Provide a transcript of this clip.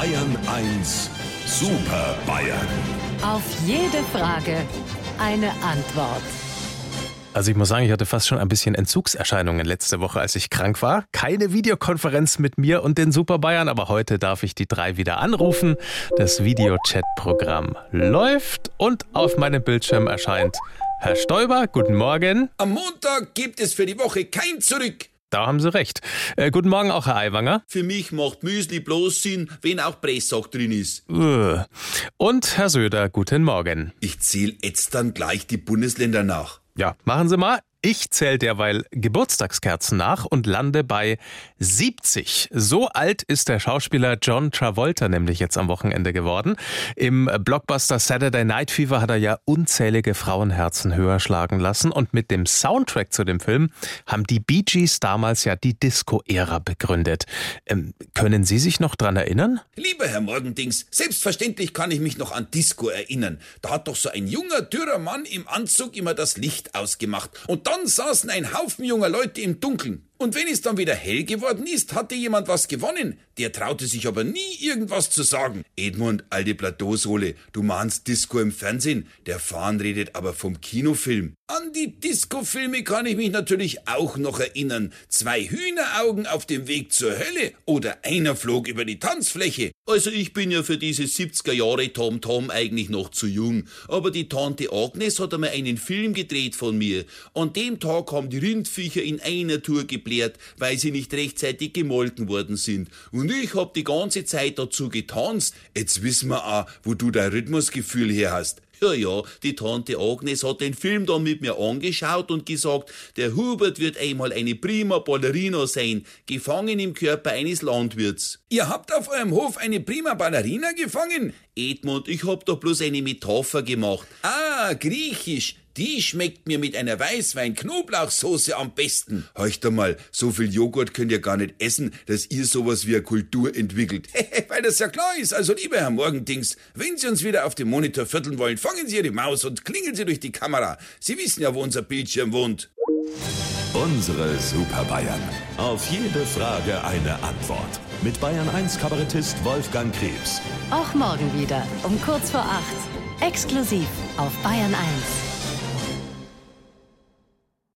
Bayern 1 Super Bayern. Auf jede Frage eine Antwort. Also ich muss sagen, ich hatte fast schon ein bisschen Entzugserscheinungen letzte Woche, als ich krank war. Keine Videokonferenz mit mir und den Super Bayern, aber heute darf ich die drei wieder anrufen. Das Videochat-Programm läuft und auf meinem Bildschirm erscheint Herr Stoiber. Guten Morgen. Am Montag gibt es für die Woche kein Zurück. Da haben Sie recht. Äh, guten Morgen auch, Herr Aiwanger. Für mich macht Müsli bloß Sinn, wenn auch Presssack drin ist. Und Herr Söder, guten Morgen. Ich zähle jetzt dann gleich die Bundesländer nach. Ja, machen Sie mal. Ich zähle derweil Geburtstagskerzen nach und lande bei 70. So alt ist der Schauspieler John Travolta nämlich jetzt am Wochenende geworden. Im Blockbuster Saturday Night Fever hat er ja unzählige Frauenherzen höher schlagen lassen und mit dem Soundtrack zu dem Film haben die Bee Gees damals ja die Disco-Ära begründet. Ähm, können Sie sich noch dran erinnern? Lieber Herr Morgendings, selbstverständlich kann ich mich noch an Disco erinnern. Da hat doch so ein junger, dürrer Mann im Anzug immer das Licht ausgemacht und dann saßen ein Haufen junger Leute im Dunkeln. Und wenn es dann wieder hell geworden ist, hatte jemand was gewonnen. Der traute sich aber nie irgendwas zu sagen. Edmund, alte Plateausohle, du mahnst Disco im Fernsehen. Der Fahn redet aber vom Kinofilm. An die Disco-Filme kann ich mich natürlich auch noch erinnern. Zwei Hühneraugen auf dem Weg zur Hölle oder einer flog über die Tanzfläche. Also ich bin ja für diese 70er Jahre Tom Tom eigentlich noch zu jung. Aber die Tante Agnes hat einmal einen Film gedreht von mir. An dem Tag haben die Rindviecher in einer Tour geblärt, weil sie nicht rechtzeitig gemolken worden sind. Und ich hab die ganze Zeit dazu getanzt. Jetzt wissen wir auch, wo du dein Rhythmusgefühl her hast. Ja, ja, die Tante Agnes hat den Film dann mit mir angeschaut und gesagt, der Hubert wird einmal eine prima Ballerina sein, gefangen im Körper eines Landwirts. Ihr habt auf eurem Hof eine prima Ballerina gefangen? Edmund, ich hab doch bloß eine Metapher gemacht. Ah, griechisch. Die schmeckt mir mit einer Weißwein-Knoblauchsoße am besten. Heucht mal, so viel Joghurt könnt ihr gar nicht essen, dass ihr sowas wie eine Kultur entwickelt. Weil das ja klar ist. Also, lieber Herr Morgendings, wenn Sie uns wieder auf dem Monitor vierteln wollen, fangen Sie Ihre Maus und klingeln Sie durch die Kamera. Sie wissen ja, wo unser Bildschirm wohnt. Unsere Super Bayern. Auf jede Frage eine Antwort. Mit Bayern 1 Kabarettist Wolfgang Krebs. Auch morgen wieder um kurz vor acht. Exklusiv auf Bayern 1.